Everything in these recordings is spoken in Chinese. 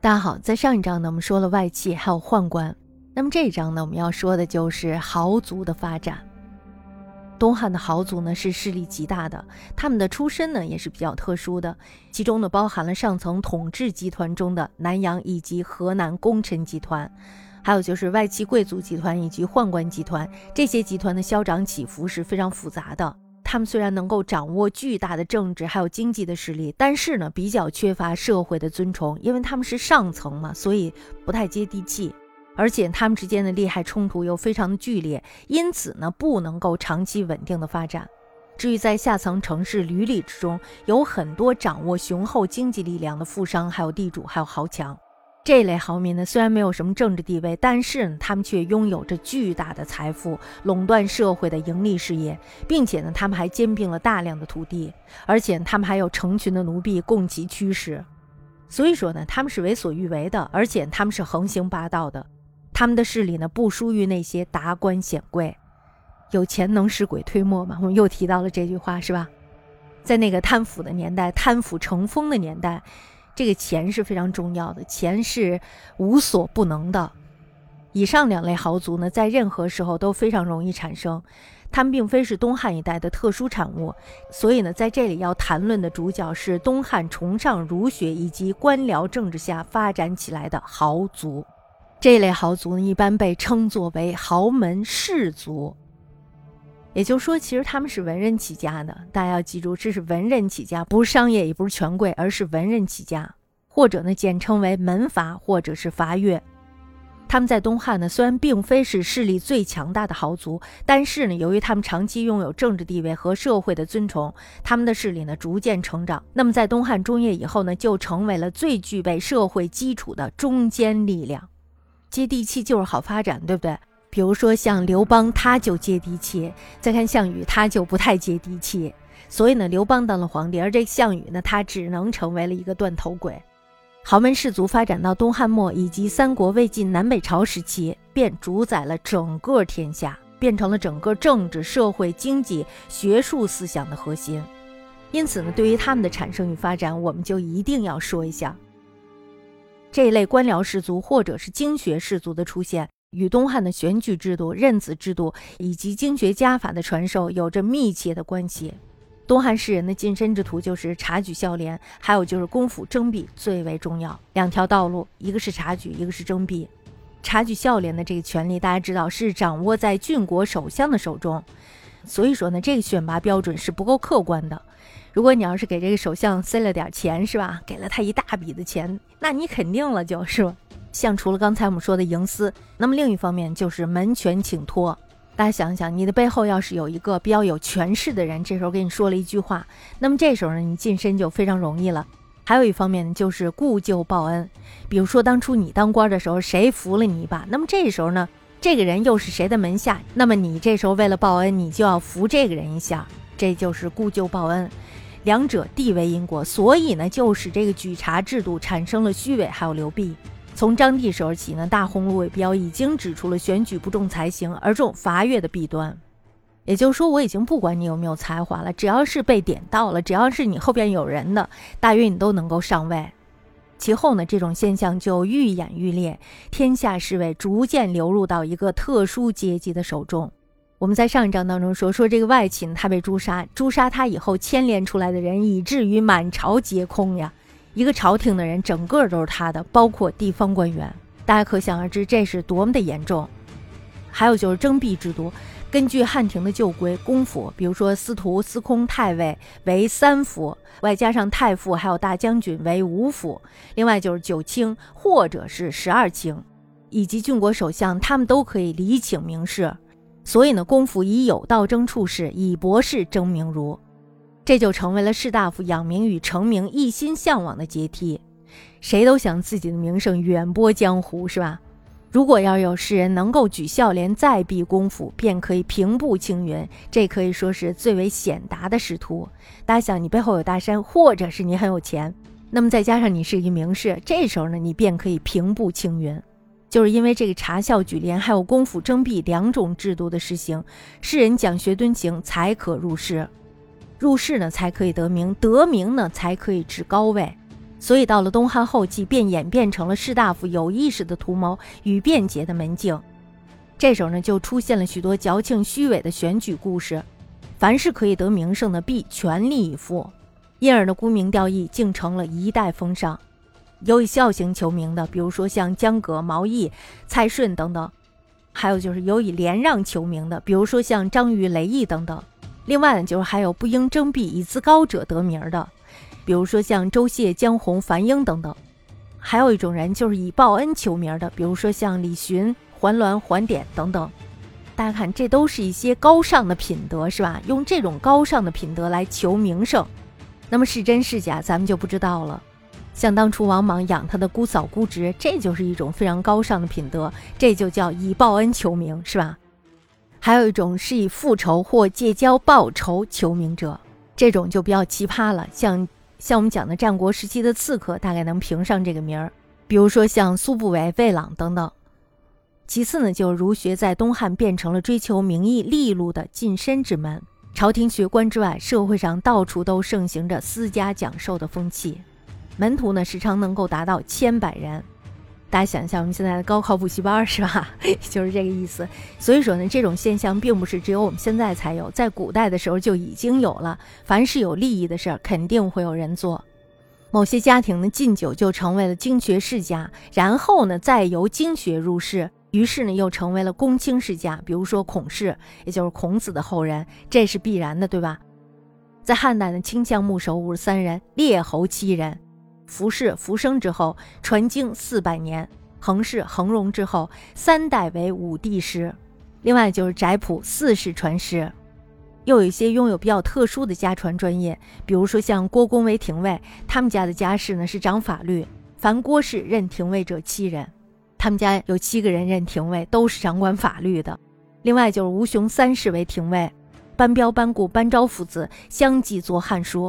大家好，在上一章呢，我们说了外戚还有宦官，那么这一章呢，我们要说的就是豪族的发展。东汉的豪族呢是势力极大的，他们的出身呢也是比较特殊的，其中呢包含了上层统治集团中的南阳以及河南功臣集团，还有就是外戚贵族集团以及宦官集团，这些集团的消长起伏是非常复杂的。他们虽然能够掌握巨大的政治还有经济的实力，但是呢，比较缺乏社会的尊崇，因为他们是上层嘛，所以不太接地气。而且他们之间的利害冲突又非常的剧烈，因此呢，不能够长期稳定的发展。至于在下层城市闾里之中，有很多掌握雄厚经济力量的富商，还有地主，还有豪强。这类豪民呢，虽然没有什么政治地位，但是呢，他们却拥有着巨大的财富，垄断社会的盈利事业，并且呢，他们还兼并了大量的土地，而且他们还有成群的奴婢供其驱使。所以说呢，他们是为所欲为的，而且他们是横行霸道的。他们的势力呢，不输于那些达官显贵。有钱能使鬼推磨嘛？我们又提到了这句话，是吧？在那个贪腐的年代，贪腐成风的年代。这个钱是非常重要的，钱是无所不能的。以上两类豪族呢，在任何时候都非常容易产生，他们并非是东汉一代的特殊产物。所以呢，在这里要谈论的主角是东汉崇尚儒学以及官僚政治下发展起来的豪族。这类豪族呢，一般被称作为豪门士族。也就是说，其实他们是文人起家的。大家要记住，这是文人起家，不是商业，也不是权贵，而是文人起家，或者呢，简称为门阀，或者是阀越。他们在东汉呢，虽然并非是势力最强大的豪族，但是呢，由于他们长期拥有政治地位和社会的尊崇，他们的势力呢逐渐成长。那么在东汉中叶以后呢，就成为了最具备社会基础的中坚力量。接地气就是好发展，对不对？比如说像刘邦，他就接地气；再看项羽，他就不太接地气。所以呢，刘邦当了皇帝，而这项羽呢，他只能成为了一个断头鬼。豪门士族发展到东汉末以及三国、魏晋、南北朝时期，便主宰了整个天下，变成了整个政治、社会、经济、学术思想的核心。因此呢，对于他们的产生与发展，我们就一定要说一下这一类官僚士族或者是经学士族的出现。与东汉的选举制度、任子制度以及经学家法的传授有着密切的关系。东汉士人的晋升之途就是察举孝廉，还有就是公府征辟最为重要。两条道路，一个是察举，一个是征辟。察举孝廉的这个权利，大家知道是掌握在郡国首相的手中。所以说呢，这个选拔标准是不够客观的。如果你要是给这个首相塞了点钱，是吧？给了他一大笔的钱，那你肯定了就是吧？像除了刚才我们说的营私，那么另一方面就是门权请托。大家想想，你的背后要是有一个比较有权势的人，这时候给你说了一句话，那么这时候呢，你晋升就非常容易了。还有一方面，就是故旧报恩。比如说当初你当官的时候，谁扶了你一把，那么这时候呢，这个人又是谁的门下，那么你这时候为了报恩，你就要扶这个人一下，这就是故旧报恩。两者地为因果，所以呢，就使这个举察制度产生了虚伪，还有流弊。从张帝时候起呢，大鸿胪韦彪已经指出了选举不重才行而重罚越的弊端。也就是说，我已经不管你有没有才华了，只要是被点到了，只要是你后边有人的，大约你都能够上位。其后呢，这种现象就愈演愈烈，天下士位逐渐流入到一个特殊阶级的手中。我们在上一章当中说，说这个外戚他被诛杀，诛杀他以后牵连出来的人，以至于满朝皆空呀。一个朝廷的人，整个都是他的，包括地方官员。大家可想而知，这是多么的严重。还有就是征辟制度，根据汉廷的旧规，公府，比如说司徒、司空、太尉为三府，外加上太傅还有大将军为五府。另外就是九卿或者是十二卿，以及郡国首相，他们都可以礼请名士。所以呢，公府以有道征处士，以博士征名儒。这就成为了士大夫养名与成名一心向往的阶梯，谁都想自己的名声远播江湖，是吧？如果要有士人能够举孝廉再避公府，便可以平步青云，这可以说是最为显达的仕途。大家想，你背后有大山，或者是你很有钱，那么再加上你是一名士，这时候呢，你便可以平步青云。就是因为这个察孝举廉，还有公府征辟两种制度的实行，士人讲学敦行才可入仕。入仕呢，才可以得名；得名呢，才可以至高位。所以到了东汉后期，便演变成了士大夫有意识的图谋与便捷的门径。这时候呢，就出现了许多矫情虚伪的选举故事。凡是可以得名声的，必全力以赴，因而呢，沽名钓誉竟成了一代风尚。有以孝行求名的，比如说像江革、毛毅、蔡顺等等；还有就是有以连让求名的，比如说像张瑜、雷毅等等。另外呢，就是还有不应征辟以自高者得名的，比如说像周谢、江洪、樊英等等。还有一种人就是以报恩求名的，比如说像李寻、桓鸾、桓典等等。大家看，这都是一些高尚的品德，是吧？用这种高尚的品德来求名声，那么是真是假，咱们就不知道了。像当初王莽养他的姑嫂姑侄，这就是一种非常高尚的品德，这就叫以报恩求名，是吧？还有一种是以复仇或借交报仇求名者，这种就比较奇葩了。像像我们讲的战国时期的刺客，大概能评上这个名儿，比如说像苏不韦、魏朗等等。其次呢，就儒学在东汉变成了追求名义利禄的近身之门。朝廷学官之外，社会上到处都盛行着私家讲授的风气，门徒呢时常能够达到千百人。大家想一下，我们现在的高考补习班是吧？就是这个意思。所以说呢，这种现象并不是只有我们现在才有，在古代的时候就已经有了。凡是有利益的事儿，肯定会有人做。某些家庭呢，禁酒就成为了经学世家，然后呢，再由经学入仕。于是呢，又成为了公卿世家，比如说孔氏，也就是孔子的后人，这是必然的，对吧？在汉代呢，卿相牧首五十三人，列侯七人，服氏、服生之后传经四百年，恒氏、恒荣之后三代为五帝师，另外就是翟普四世传师，又有一些拥有比较特殊的家传专业，比如说像郭公为廷尉，他们家的家世呢是掌法律，凡郭氏任廷尉者七人。他们家有七个人任廷尉，都是掌管法律的。另外就是吴雄三世为廷尉，班彪、班固、班昭父子相继作《汉书》。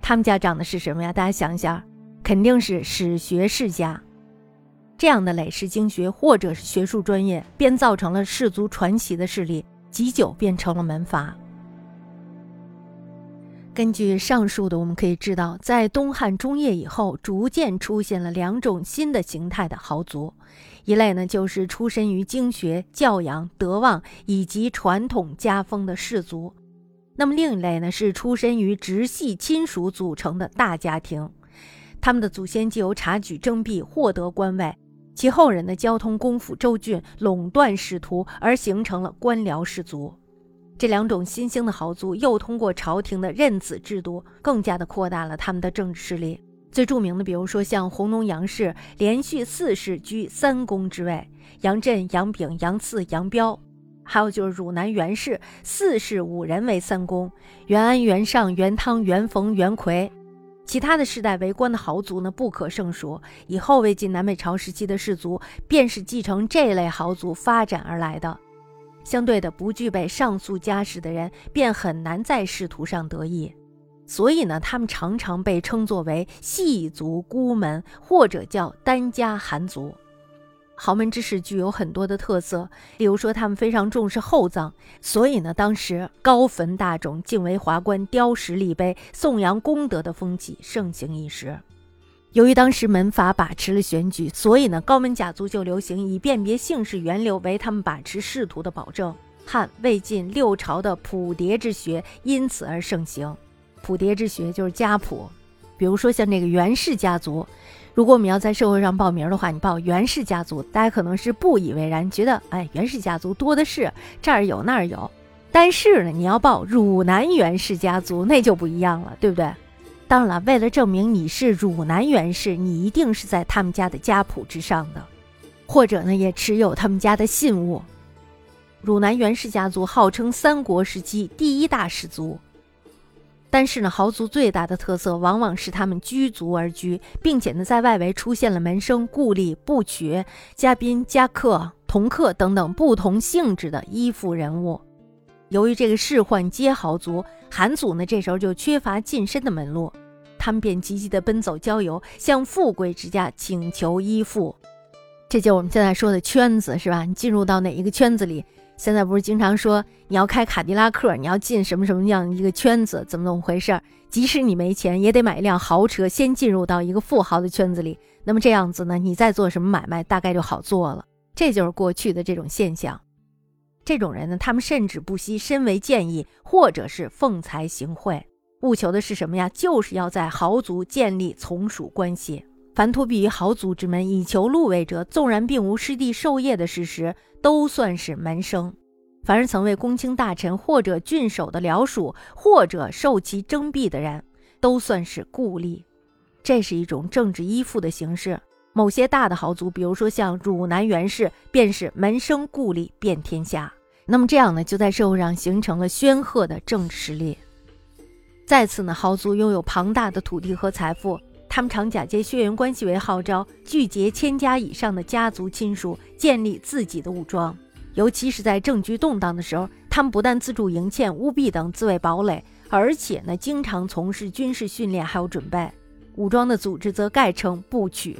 他们家长的是什么呀？大家想一下，肯定是史学世家。这样的累世经学或者是学术专业，便造成了氏族传奇的势力，极久变成了门阀。根据上述的，我们可以知道，在东汉中叶以后，逐渐出现了两种新的形态的豪族。一类呢，就是出身于经学、教养、德望以及传统家风的氏族；那么另一类呢，是出身于直系亲属组成的大家庭。他们的祖先既由察举征辟获得官位，其后人的交通功夫州郡，垄断仕途，而形成了官僚氏族。这两种新兴的豪族又通过朝廷的任子制度，更加的扩大了他们的政治势力。最著名的，比如说像弘农杨氏，连续四世居三公之位；杨震、杨炳、杨赐、杨彪，还有就是汝南袁氏，四世五人为三公；袁安、袁尚、袁汤、袁逢、袁奎。其他的世代为官的豪族呢，不可胜数。以后魏晋南北朝时期的士族，便是继承这类豪族发展而来的。相对的，不具备上述家世的人，便很难在仕途上得意。所以呢，他们常常被称作为细族孤门，或者叫单家寒族。豪门之士具有很多的特色，例如说他们非常重视厚葬，所以呢，当时高坟大冢、敬为华冠、雕石立碑、颂扬功德的风气盛行一时。由于当时门阀把持了选举，所以呢，高门甲族就流行以辨别姓氏源流为他们把持仕途的保证。汉、魏晋六朝的谱牒之学因此而盛行。谱牒之学就是家谱，比如说像这个袁氏家族，如果我们要在社会上报名的话，你报袁氏家族，大家可能是不以为然，觉得哎，袁氏家族多的是，这儿有那儿有。但是呢，你要报汝南袁氏家族，那就不一样了，对不对？当然了，为了证明你是汝南袁氏，你一定是在他们家的家谱之上的，或者呢，也持有他们家的信物。汝南袁氏家族号称三国时期第一大氏族，但是呢，豪族最大的特色往往是他们居族而居，并且呢，在外围出现了门生、故吏、部曲、嘉宾、家客、同客等等不同性质的依附人物。由于这个仕宦皆豪族，韩族呢这时候就缺乏近身的门路，他们便积极地奔走郊游，向富贵之家请求依附。这就我们现在说的圈子，是吧？你进入到哪一个圈子里，现在不是经常说你要开卡迪拉克，你要进什么什么样一个圈子，怎么怎么回事？即使你没钱，也得买一辆豪车，先进入到一个富豪的圈子里。那么这样子呢，你再做什么买卖，大概就好做了。这就是过去的这种现象。这种人呢，他们甚至不惜身为建议，或者是奉财行贿，务求的是什么呀？就是要在豪族建立从属关系。凡托庇于豪族之门以求禄位者，纵然并无师弟授业的事实，都算是门生。凡是曾为公卿大臣或者郡守的僚属，或者受其征辟的人，都算是故吏。这是一种政治依附的形式。某些大的豪族，比如说像汝南袁氏，便是门生故吏遍天下。那么这样呢，就在社会上形成了煊赫的政治实力。再次呢，豪族拥有庞大的土地和财富。他们常假借血缘关系为号召，聚结千家以上的家族亲属，建立自己的武装。尤其是在政局动荡的时候，他们不但自助营堑、务必等自卫堡垒，而且呢，经常从事军事训练还有准备。武装的组织则概称部曲。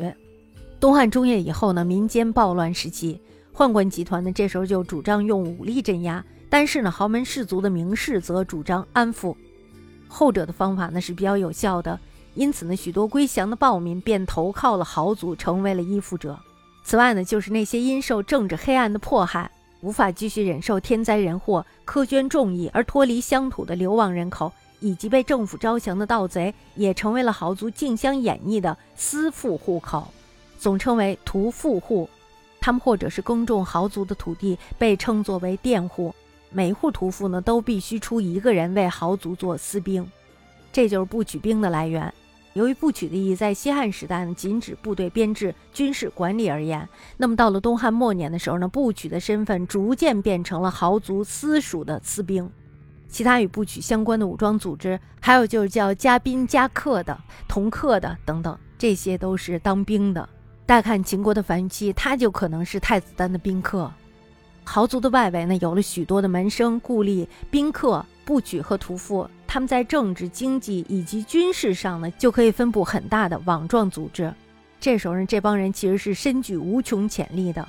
东汉中叶以后呢，民间暴乱时期，宦官集团呢，这时候就主张用武力镇压，但是呢，豪门士族的名士则主张安抚。后者的方法呢是比较有效的。因此呢，许多归降的暴民便投靠了豪族，成为了依附者。此外呢，就是那些因受政治黑暗的迫害，无法继续忍受天灾人祸、苛捐重役而脱离乡土的流亡人口，以及被政府招降的盗贼，也成为了豪族竞相演绎的私富户口，总称为屠富户。他们或者是耕种豪族的土地，被称作为佃户。每户屠夫呢，都必须出一个人为豪族做私兵，这就是不举兵的来源。由于部曲的意义在西汉时代呢，仅指部队编制、军事管理而言，那么到了东汉末年的时候呢，部曲的身份逐渐变成了豪族私属的私兵。其他与部曲相关的武装组织，还有就是叫家宾家客的、同客的等等，这些都是当兵的。大看秦国的樊於期，他就可能是太子丹的宾客。豪族的外围呢，有了许多的门生、故吏、宾客、部曲和屠夫。他们在政治、经济以及军事上呢，就可以分布很大的网状组织。这时候呢，这帮人其实是深具无穷潜力的。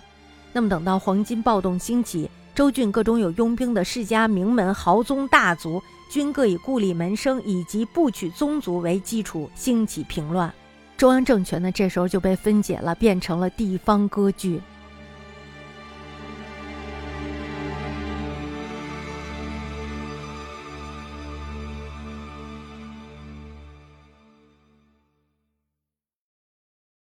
那么等到黄金暴动兴起，州郡各种有佣兵的世家名门豪宗大族，均各以故里门生以及部曲宗族为基础兴起平乱。中央政权呢，这时候就被分解了，变成了地方割据。